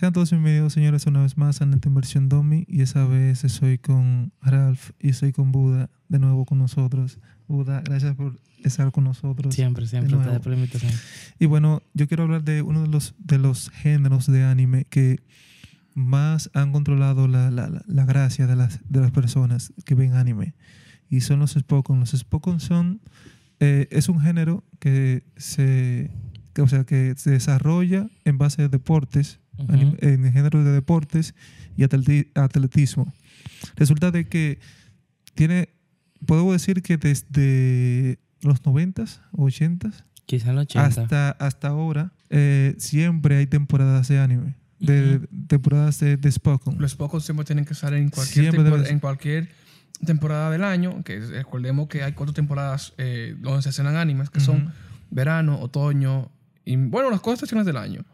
Sean todos bienvenidos, señores, una vez más a Neta Inversión Domi. Y esa vez estoy con Ralph y estoy con Buda de nuevo con nosotros. Buda, gracias por estar con nosotros. Siempre, siempre. Te por la invitación. Y bueno, yo quiero hablar de uno de los, de los géneros de anime que más han controlado la, la, la- la gracia de las, de las personas que ven anime. Y son los Spokon. Los Spokon son... eh, es un género que se... que, o sea, que se desarrolla en base a deportes, Anim- en el género de deportes y atleti- atletismo. Resulta de que tiene... Puedo decir que desde los 90s, 80s, Quizá en los 80. hasta, hasta ahora, eh, siempre hay temporadas de anime, de, Ujú. temporadas de, de Spokon. Los pocos siempre tienen que estar en cualquier, Siempre tempor- deben- en cualquier temporada del año. Que recordemos que hay cuatro temporadas eh, donde se escenan animes, que son Ujú. verano, otoño, y bueno, las cuatro estaciones del año.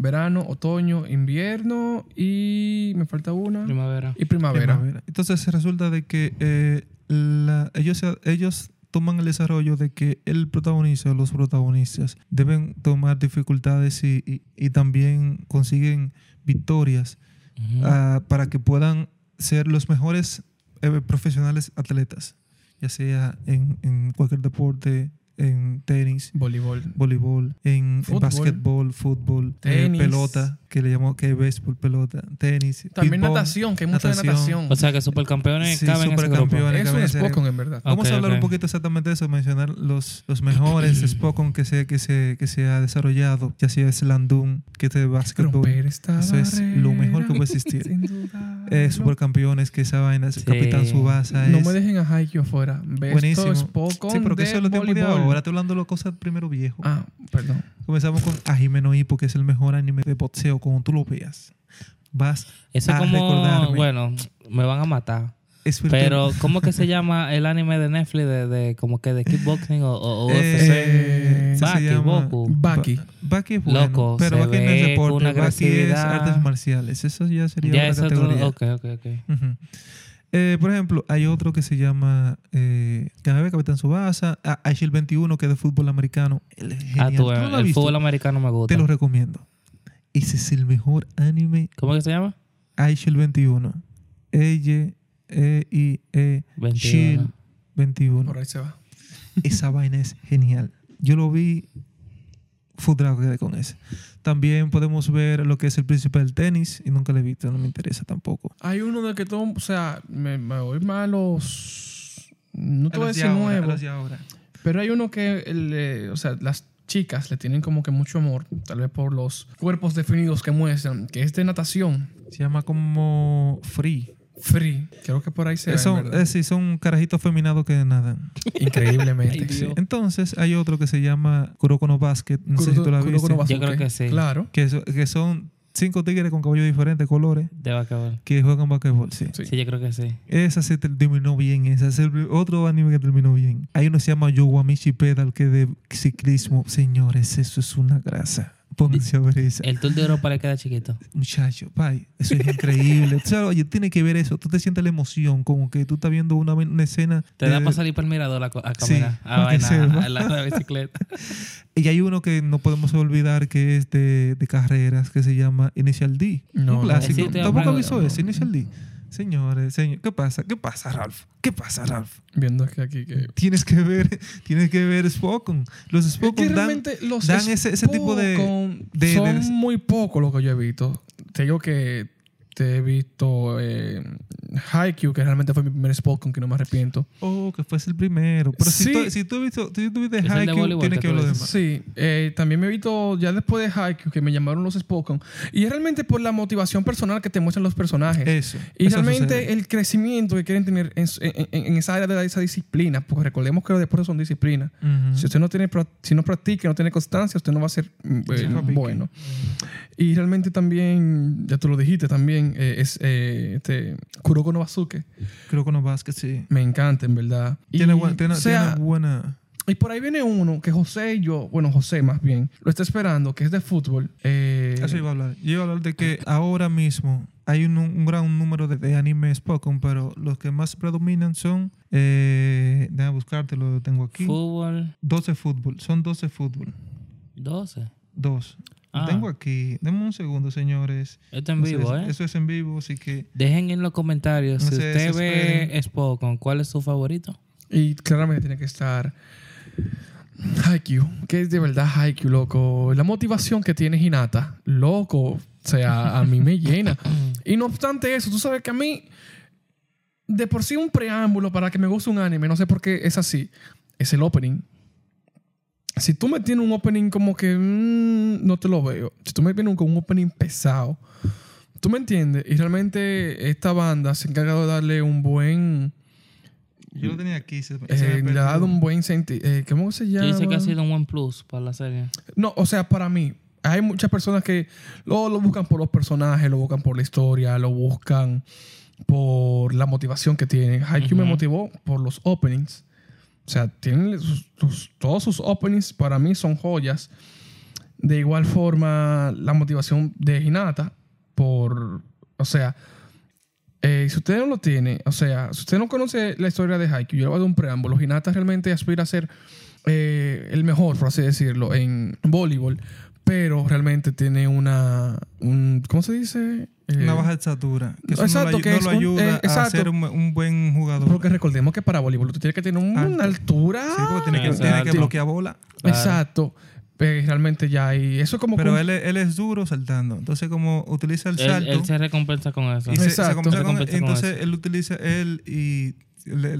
Verano, otoño, invierno y me falta una. Primavera. Y primavera. Primavera. Entonces resulta de que eh, la- ellos, ellos toman el desarrollo de que el protagonista o los protagonistas deben tomar dificultades y, y- y también consiguen victorias ah, para que puedan ser los mejores eh, profesionales atletas, ya sea en, en cualquier deporte, en tenis, Voleibol. voleibol, en, en Fútbol. básquetbol, fútbol, eh, Tenis. pelota, que le llamamos que es béisbol, pelota, tenis, También natación, que hay mucha natación. natación. O sea que supercampeones Sí, caben en ese grupo. supercampeones. es un en Spokon, en verdad. Vamos a hablar un poquito exactamente de eso, mencionar los, los mejores Spokon que se, que, se, que se ha desarrollado, ya sea Slandun, que es de básquetbol, Eso es lo mejor que puede existir. sin duda. eh, supercampeones, que esa vaina, es Sí. Capitán Subasa, No es me dejen a Haikyuu afuera. Buenísimo. Spokon sí, pero que eso es lo tiempo. Ahora, estoy hablando de las cosas primero viejo. Ah, perdón. Comenzamos con Hajime no Ippo, que es el mejor anime de boxeo, como tú lo veas. Vas Eso a es como, recordarme. bueno, me van a matar. Pero, ¿cómo que se llama el anime de Netflix de, de como que de kickboxing o, o, Eh, UFC? Eh, Baki, Boku. Baki. Ba- Baki es bueno, Loco, pero Baki no es deporte, Baki es artes marciales. Eso ya sería Ya otra es otro. categoría. Ok, ok, ok. Ujú. Eh, por ejemplo, hay otro que se llama eh, Canabe Capitán Subasa, ah, Shield 21, que es de fútbol americano. Ah, genial. tú, ¿Tú no lo has el fútbol americano me gusta. Te lo recomiendo. Ese es el mejor anime ¿Cómo que se llama? iShield 21. E E I E 21. Shield 21. Por ahí se va. Esa vaina es genial. Yo lo vi, fudrado quedé con ese. También podemos ver lo que es el príncipe del tenis y nunca lo he visto, no me interesa tampoco. Hay uno de que todo, o sea, me, me voy mal los. No te A voy a decir ahora, a nuevo, de ahora. pero hay uno que, el, eh, o sea, las chicas le tienen como que mucho amor, tal vez por los cuerpos definidos que muestran, que es de natación. Se llama como Free. Free. Creo que por ahí se ve. son, ¿verdad? eh, sí, son carajitos feminados que nadan. Increíblemente. Sí. Entonces hay otro que se llama Kuroko no Basket. No sé si tú lo has Kuroko no visto. Yo creo que sí. Claro. Que, so- que son cinco tigres con cabello de diferentes colores De basquetbol. que juegan basquetbol. Sí. Sí. Sí, yo creo que sí. Esa se ter- terminó bien. Esa es el otro anime que terminó bien. Hay uno que se llama Yowamichi Pedal, que es de ciclismo. Señores, eso es una grasa. Pónganse a ver esa. El Tour de Europa le queda chiquito. Muchacho, pay, eso es increíble. O sea, oye, tiene que ver eso. Tú te sientes la emoción, como que tú estás viendo una, una escena. Te da de- para salir para el mirador a, a Eh, Sí, a vaina, sepa. a la, a la bicicleta. Y hay uno que no podemos olvidar que es de, de carreras, que se llama Initial D. No, un no, clásico. sí, te Tampoco hablando- avisó ese, Initial D. Señores, señor, ¿qué pasa? ¿Qué pasa, Ralph? ¿Qué pasa, Ralph? Viendo que aquí que. Tienes que ver, tienes que ver Spokon. Los Es Spokon que dan, realmente los dan ese, ese tipo de, de- son de- muy poco lo que yo he visto. Te digo que te he visto eh, Haikyuu, que realmente fue mi primer Spokon, que no me arrepiento. Oh, que fuese el primero. Pero si, Sí. tú, si tú has visto, si tú viste de Haikyuu, tienes que lo dices. demás. Sí, eh, también me he visto ya después de Haikyuu que me llamaron los Spokon. Y es realmente por la motivación personal que te muestran los personajes. Eso. Y eso realmente sucede. el crecimiento que quieren tener en, en- en esa área de esa disciplina, porque recordemos que los deportes son disciplinas. Ujú. Si usted no tiene, si no practica, no tiene constancia, usted no va a ser mm, eh, bueno. Y realmente también, ya tú lo dijiste también, eh, es eh, este Kuroko no Basuke. Creo que no vas que sí. Me encanta, en verdad. Y, Tiene, buen- tiene, o sea, tiene buena. y por ahí viene uno que José y yo, bueno, José más bien, lo está esperando, que es de fútbol. Eh, Eso iba a hablar. Yo iba a hablar de que ahora mismo hay un, un gran número de, de animes Spokon, pero los que más predominan son. Eh, déjame buscarte, lo tengo aquí. Fútbol, 12 fútbol. Son 12 fútbol. 12. Dos. Ah. tengo aquí. Denme un segundo, señores. Esto en No sé, vivo, ¿eh? Eso es en vivo, así que Dejen en los comentarios No si usted ve desesperen. Spoken, ¿cuál es su favorito? Y claramente tiene que estar Haikyuu, que es de verdad Haikyuu, loco. La motivación que tiene Hinata, loco, o sea, a mí me llena. Y no obstante eso, tú sabes que a mí, de por sí un preámbulo para que me guste un anime, no sé por qué es así, es el opening. Si tú me tienes un opening como que mm, no te lo veo, si tú me vienes con un opening pesado, tú me entiendes, y realmente esta banda se ha encargado de darle un buen... yo lo tenía aquí. se- se me Eh, le ha dado un buen sentido. ¿Cómo se llama? Dice que ha sido un buen plus para la serie. No, o sea, para mí, hay muchas personas que lo, lo buscan por los personajes, lo buscan por la historia, lo buscan por la motivación que tienen. Haikyuu me Ujú. motivó por los openings. O sea, tienen todos sus openings para mí son joyas. De igual forma, la motivación de Hinata por, o sea, eh, si usted no lo tiene, o sea, si usted no conoce la historia de Haikyuu, yo le a dar un preámbulo. Hinata realmente aspira a ser eh, el mejor, por así decirlo, en voleibol, pero realmente tiene una, un, ¿cómo se dice? Eh, Una baja estatura. Que eso Exacto, no, lo, que no es lo un- ayuda eh, a ser un, un buen jugador. Porque recordemos que para voleibol tú tienes que tener una Alto. altura. sí, porque tiene que, Exacto. tiene que bloquear bola. Claro. Exacto. Eh, realmente ya hay. Eso es como. Pero con- él, es- él es duro saltando. Entonces, como utiliza el salto. él se recompensa con eso. y se- se, con- con entonces, eso. él utiliza él y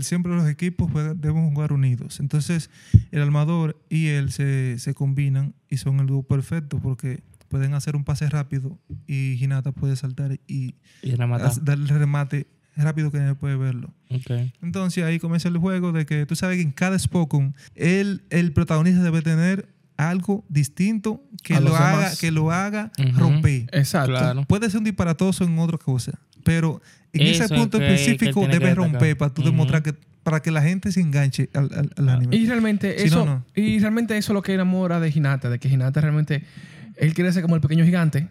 siempre los equipos juegan- deben jugar unidos. Entonces, el armador y él se, se combinan y son el dúo perfecto porque pueden hacer un pase rápido y Hinata puede saltar y Y darle el remate rápido que nadie puede verlo. Ok. Entonces ahí comienza el juego de que tú sabes que en cada Spokon él, el protagonista debe tener algo distinto que A lo haga, demás. que lo haga Ujú. romper. Exacto. Claro. Puede ser un disparatoso en otra cosa, pero en Eso ese es punto específico tiene que debe destacar. romper para tú demostrar que para que la gente se enganche al, al- al Ah. anime. Y realmente Si eso. no, no. Y realmente eso es lo que enamora de Hinata. De que Hinata realmente. Él quiere ser como el pequeño gigante.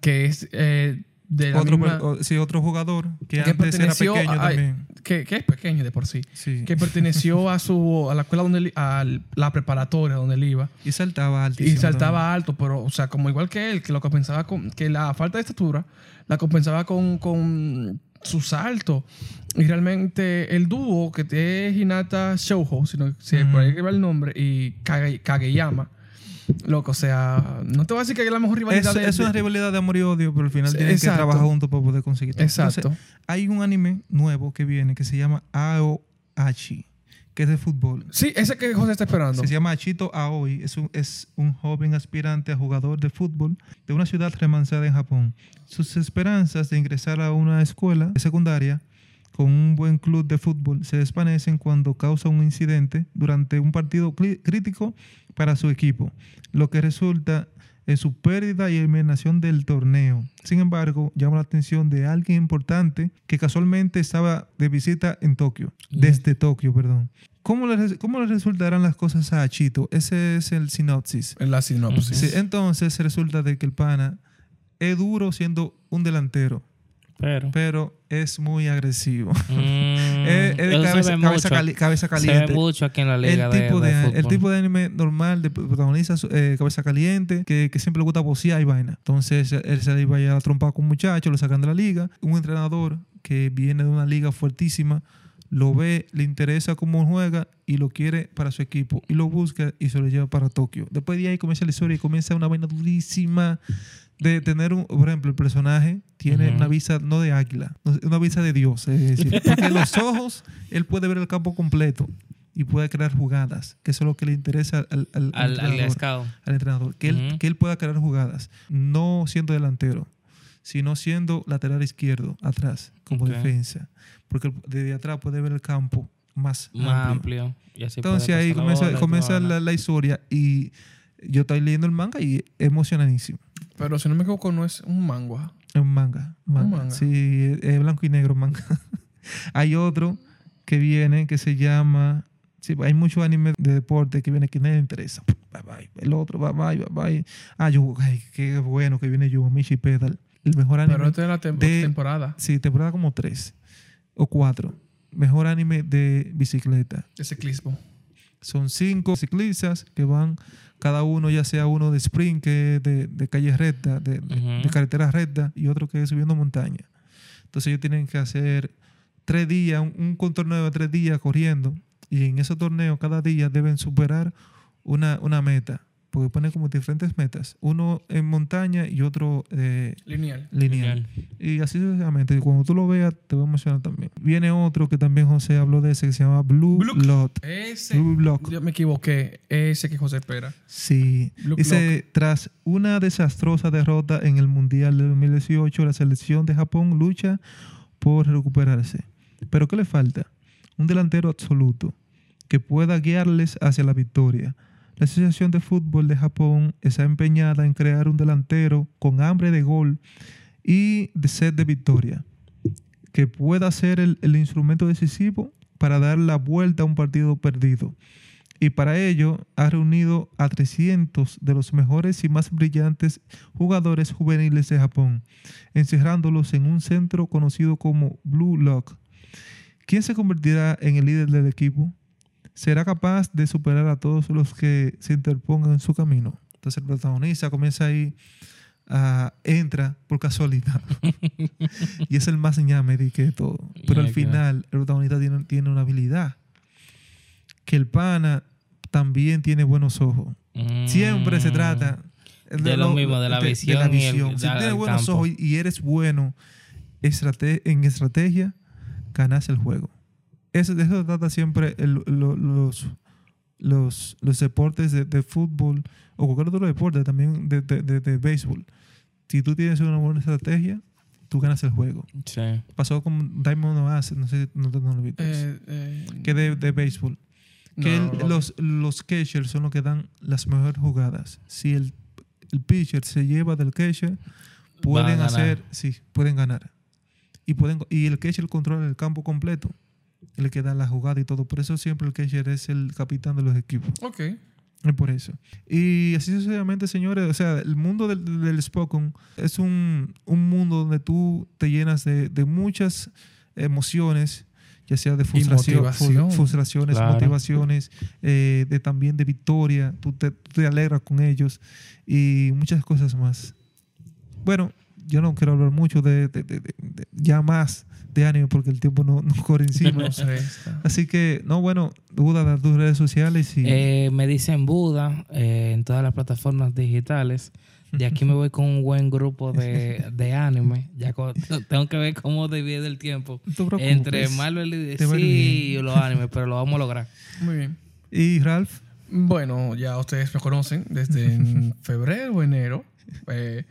Que es. eh, de otro, misma- o- sí, otro jugador que, que antes era pequeño a- también. que, que es pequeño de por sí. Sí. Que perteneció a su a la escuela donde él- a la preparatoria donde él iba. Y saltaba altísimo. Y saltaba alto, pero, o sea, como igual que él, que lo compensaba con. que la falta de estatura la compensaba con, con su salto. Y realmente el dúo que es Hinata Shoujo, si Ujú. por ahí que va el nombre, y Kage- Kageyama. Loco, o sea, no te voy a decir que es la mejor rivalidad Es, de- es una rivalidad de amor y odio, pero al final Sí, tienen exacto. que trabajar juntos para poder conseguir todo. Exacto. Entonces, hay un anime nuevo que viene que se llama Aoachi, que es de fútbol. sí, ese que José está esperando. Se llama Achito Aoi. Es un, es un joven aspirante a jugador de fútbol de una ciudad remansada en Japón. Sus esperanzas de ingresar a una escuela secundaria con un buen club de fútbol se desvanecen cuando causa un incidente durante un partido crítico para su equipo, lo que resulta en su pérdida y eliminación del torneo. Sin embargo, llama la atención de alguien importante que casualmente estaba de visita en Tokio, desde Tokio, perdón. ¿Cómo le, ¿Cómo le resultarán las cosas a Achito? Ese es el sinopsis. La sinopsis. Sí, entonces resulta de que el pana es duro siendo un delantero, Pero. pero es muy agresivo. mm, es, es cabeza, ve cabeza mucho. cali- cabeza Se caliente. ve mucho aquí en la liga el de, tipo de, de el tipo de anime normal de protagonista eh, cabeza caliente que, que siempre le gusta bocear y vaina entonces él se iba a trompar con un muchacho lo sacan de la liga un entrenador que viene de una liga fuertísima lo ve, le interesa cómo juega y lo quiere para su equipo y lo busca y se lo lleva para Tokio. Después de ahí comienza la historia y comienza una vaina durísima de tener un, por ejemplo, el personaje tiene una visa no de águila, una visa de Dios, es decir, porque los ojos él puede ver el campo completo y puede crear jugadas, que eso es lo que le interesa al, al- al entrenador, que, él, que él pueda crear jugadas, no siendo delantero, sino siendo lateral izquierdo, atrás, como defensa, porque desde atrás puede ver el campo más, Más amplio. amplio. Y así Entonces ahí comienza, bola la, la historia y yo estoy leyendo el manga y emocionadísimo. Pero si no me equivoco, no es un manga. Es un manga. manga. manga. Sí, es blanco y negro manga. hay otro que viene que se llama... Sí, hay muchos animes de deporte que viene que nadie le interesa. Bye, bye. El otro, bye, bye, bye, bye. Ah, yo, ay, qué bueno que viene Yugamichi Pedal. El mejor anime. Pero esta es la tem- de- temporada Sí, temporada como tres o cuatro. Mejor anime de bicicleta. de ciclismo. Son cinco ciclistas que van, cada uno ya sea uno de sprint, que es de, de calle recta, de, Ujú. de carretera recta, y otro que es subiendo montaña. Entonces ellos tienen que hacer tres días, un, un contorneo de tres días corriendo, y en esos torneos cada día deben superar una, una meta, porque ponen como diferentes metas, uno en montaña y otro eh, Lineal. lineal. Y así sucesivamente. Y cuando tú lo veas, te va a emocionar también. Viene otro que también José habló de ese, que se llama Blue Blue- Lot. Ese. Blue Block. Yo me equivoqué. Ese que José espera. Sí. Blue Dice, tras una desastrosa derrota en el Mundial de 2018, la selección de Japón lucha por recuperarse. ¿Pero qué le falta? Un delantero absoluto que pueda guiarles hacia la victoria. La Asociación de Fútbol de Japón está empeñada en crear un delantero con hambre de gol y de sed de victoria, que pueda ser el, el instrumento decisivo para dar la vuelta a un partido perdido. Y para ello ha reunido a 300 de los mejores y más brillantes jugadores juveniles de Japón, encerrándolos en un centro conocido como Blue Lock. ¿Quién se convertirá en el líder del equipo? ¿Será capaz de superar a todos los que se interpongan en su camino? Entonces el protagonista comienza ahí, ah, entra por casualidad. y es el más ñame de que todo. Pero al final el protagonista tiene, tiene una habilidad. Que el pana también tiene buenos ojos. Siempre se Mm. trata De lo mismo, de la visión la el- si tienes buenos campo. ojos y, y eres bueno estrate- en estrategia, ganas el juego. Eso, de eso trata siempre el- lo- los, los, los deportes de, de fútbol o cualquier otro deporte, también de, de, de- de béisbol. Si tú tienes una buena estrategia, tú ganas el juego. Sí. Pasó con Diamond Oasis, no sé, no, te- no lo viste. Eh, eh, que de, de béisbol que no, el- no. los, los catchers son los que dan las mejores jugadas. Si el, el pitcher se lleva del catcher, pueden ganar. hacer, sí, pueden ganar. Y, pueden, y el catcher controla el campo completo. El que da la jugada y todo. Por eso siempre el catcher es el capitán de los equipos. Ok. Es por eso. Y así sucesivamente, señores. O sea, el mundo del, del Spokon es un, un mundo donde tú te llenas de, de muchas emociones, ya sea de frustración, motivación. frustraciones, Claro. motivaciones, eh, de también de victoria. Tú te, tú te alegras con ellos y muchas cosas más. Bueno, yo no quiero hablar mucho de, de- de- de- de- ya más de anime porque el tiempo no, no corre encima. Así que, no, bueno, duda de tus redes sociales y... Eh, me dicen Buda eh, en todas las plataformas digitales. De aquí me voy con un buen grupo de, de anime. Ya tengo que ver cómo divide el tiempo entre Marvel y DC y los animes, pero lo vamos a lograr. Muy bien. Y Ralph, Bueno, ya ustedes me conocen desde en febrero o enero. Eh,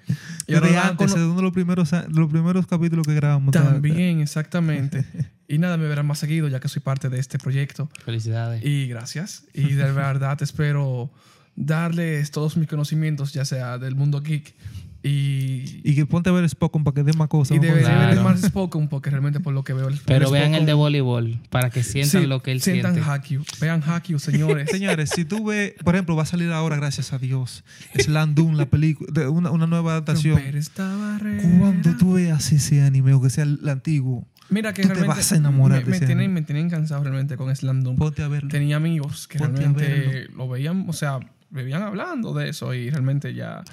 y ahora a antes, de uno de los primeros, los primeros capítulos que grabamos. ta- ta- También, exactamente. Y nada, me verán más seguido ya que soy parte de este proyecto. Felicidades. Y gracias. Y de verdad espero darles todos mis conocimientos, ya sea del mundo geek y, Y que ponte a ver Spockon para que dé más cosas. y debería ver. ver Claro. más Spoken porque realmente por lo que veo el Pero el vean el de Spoken- voleibol para que sientan Sí, lo que él sientan siente. Vean Haikyuu, señores. Señores, si tú ves, por ejemplo, va a salir ahora, gracias a Dios, Slam Dunk, la película, de una, una nueva adaptación. Cuando tú veas ese anime, o que sea el antiguo, Mira que tú te realmente vas a enamorar me, me tienen, me tienen cansado realmente con Slam Dunk. ponte a verlo. Tenía amigos que Ponte realmente lo veían, o sea, vivían hablando de eso y realmente ya...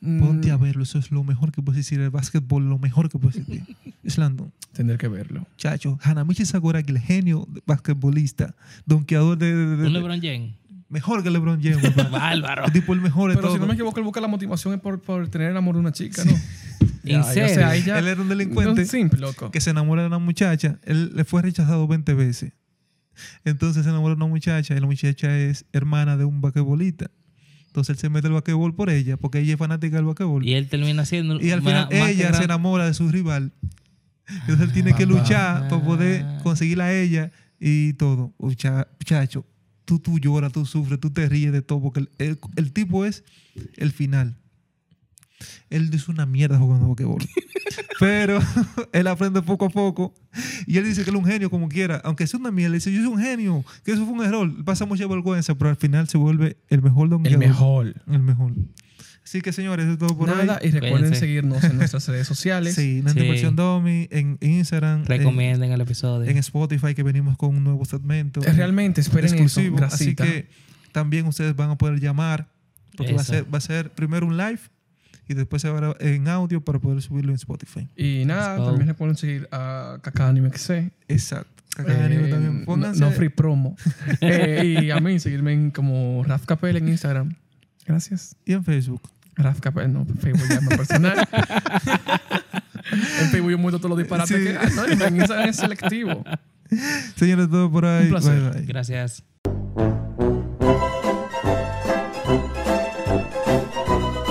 mm, Ponte a verlo, eso es lo mejor que puedes decir. El básquetbol, lo mejor que puedes decir. Dunk. Tener que verlo. Chacho, Hanamichi Sakuragi, el genio basquetbolista, donkeador de, de- de- Un LeBron James. mejor que LeBron James. Bárbaro. El tipo el mejor de Pero si no me equivoco, él busca la motivación es por, por tener el amor de una chica, ¿no? ¿En o sea, serio? ahí ya- Él era un delincuente Un simple, loco. que se enamora de una muchacha. Él le fue rechazado 20 veces. Entonces se enamora de una muchacha y la muchacha es hermana de un basquetbolista. Entonces él se mete al basquetbol por ella, porque ella es fanática del basquetbol. Y él termina siendo. Y al final más ella se enamora de su rival. Entonces él tiene que Papá. luchar para poder Ah. conseguirla a ella y todo. Mucha- Muchacho, tú, tú lloras, tú sufres, tú te ríes de todo, porque el, el- el tipo es el final. Él es una mierda jugando basquetbol. Pero él aprende poco a poco. Y él dice que él es un genio como quiera. Aunque sea una mierda, él dice, yo soy un genio, que eso fue un error. Pasa mucha vergüenza, pero al final se vuelve el mejor El donkeador. mejor. El mejor. Así que, señores, eso es todo por Nada, hoy. y recuerden Cuídense. seguirnos en nuestras redes sociales. Sí, Sí. Antiversión Domi en Instagram, en, Recomienden el episodio. en Spotify, que venimos con un nuevo segmento. Eh, Realmente, esperen exclusivo. eso. Así que también ustedes van a poder llamar, porque va a, ser, va a ser primero un live y después se va a- en audio para poder subirlo en Spotify. Y nada, también recuerden seguir a Kaká Anime XC. Exacto. Acá en Anime Eh, también. no- Pónganse. No free promo. Eh, y a mí, seguirme en como Raf Capel en Instagram. Gracias. Y en Facebook. Raf Capel, no, Facebook ya es más personal. en Facebook yo muestro todos los disparates Sí. que. Ah, no, en Instagram es selectivo. Señores, todo por ahí. Un placer. Bye, bye. Gracias.